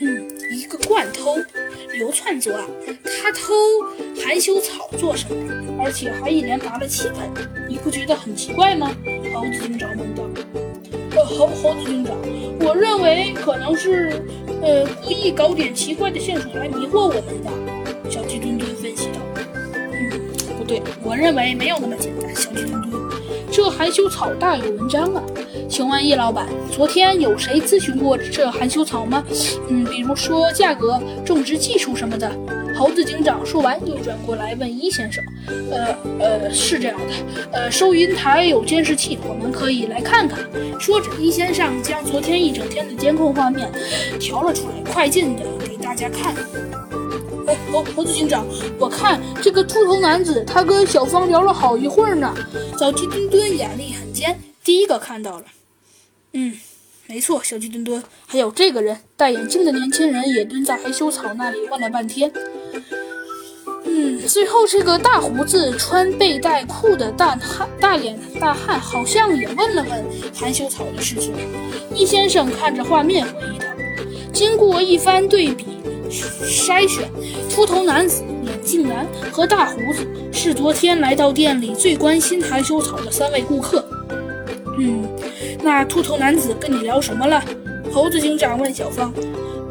嗯，一个惯偷，流窜作案，他偷含羞草做什么？而且还一连拿了七盆，你不觉得很奇怪吗？猴子警长问道。呃，猴猴子警长，我认为可能是，呃，故意搞点奇怪的线索来迷惑我们的。小鸡墩墩分析道。嗯，不对，我认为没有那么简单。这含羞草大有文章啊。请问叶老板，昨天有谁咨询过这含羞草吗？嗯，比如说价格、种植技术什么的。猴子警长说完，又转过来问一先生：“呃呃，是这样的，呃，收银台有监视器，我们可以来看看。”说着，一先生将昨天一整天的监控画面调了出来，快进的给大家看。哎，猴猴子警长，我看这个秃头男子，他跟小芳聊了好一会儿呢。小鸡墩墩眼力很尖，第一个看到了。嗯，没错，小鸡墩墩，还有这个人，戴眼镜的年轻人也蹲在害羞草那里问了半天。嗯，最后这个大胡子穿背带裤的大汉大脸大汉好像也问了问含羞草的事情。易先生看着画面回忆道：“经过一番对比筛选，秃头男子、眼镜男和大胡子是昨天来到店里最关心含羞草的三位顾客。”嗯。那秃头男子跟你聊什么了？猴子警长问小芳。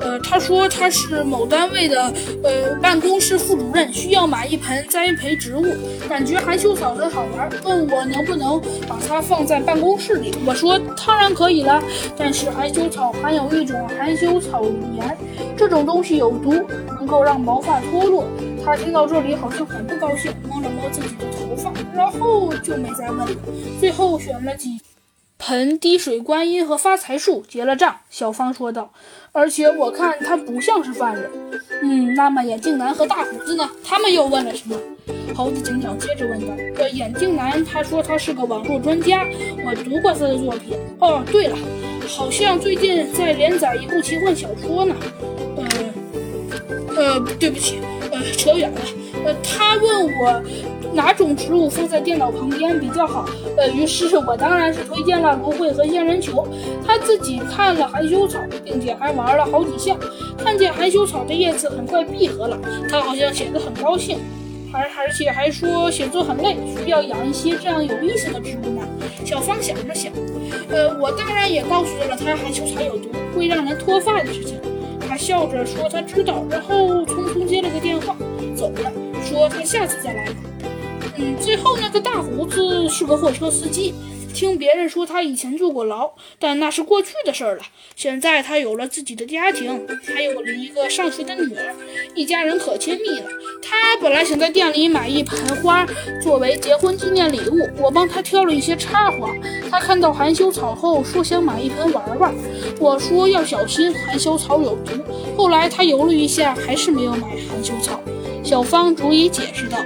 呃，他说他是某单位的呃办公室副主任，需要买一盆栽培植物，感觉含羞草很好玩，问我能不能把它放在办公室里。我说当然可以了，但是含羞草含有一种含羞草盐，这种东西有毒，能够让毛发脱落。他听到这里好像很不高兴，摸了摸自己的头发，然后就没再问了。最后选了几。盆滴水观音和发财树结了账，小芳说道。而且我看他不像是犯人。嗯，那么眼镜男和大胡子呢？他们又问了什么？猴子警长接着问道。呃，眼镜男他说他是个网络专家，我读过他的作品。哦，对了，好像最近在连载一部奇幻小说呢。呃，呃，对不起，呃，扯远了。呃，他我。哪种植物放在电脑旁边比较好？呃，于是我当然是推荐了芦荟和仙人球。他自己看了含羞草，并且还玩了好几下。看见含羞草的叶子很快闭合了，他好像显得很高兴，还而且还说写作很累，需要养一些这样有意思的植物呢。小芳想了想，呃，我当然也告诉了他含羞草有毒，会让人脱发的事情。他笑着说他知道，然后匆匆接了个电话，走了，说他下次再来。最后那个大胡子是个货车司机，听别人说他以前坐过牢，但那是过去的事儿了。现在他有了自己的家庭，还有了一个上学的女儿，一家人可亲密了。他本来想在店里买一盆花作为结婚纪念礼物，我帮他挑了一些插花。他看到含羞草后说想买一盆玩玩，我说要小心，含羞草有毒。后来他犹豫一下，还是没有买含羞草。小芳逐一解释道。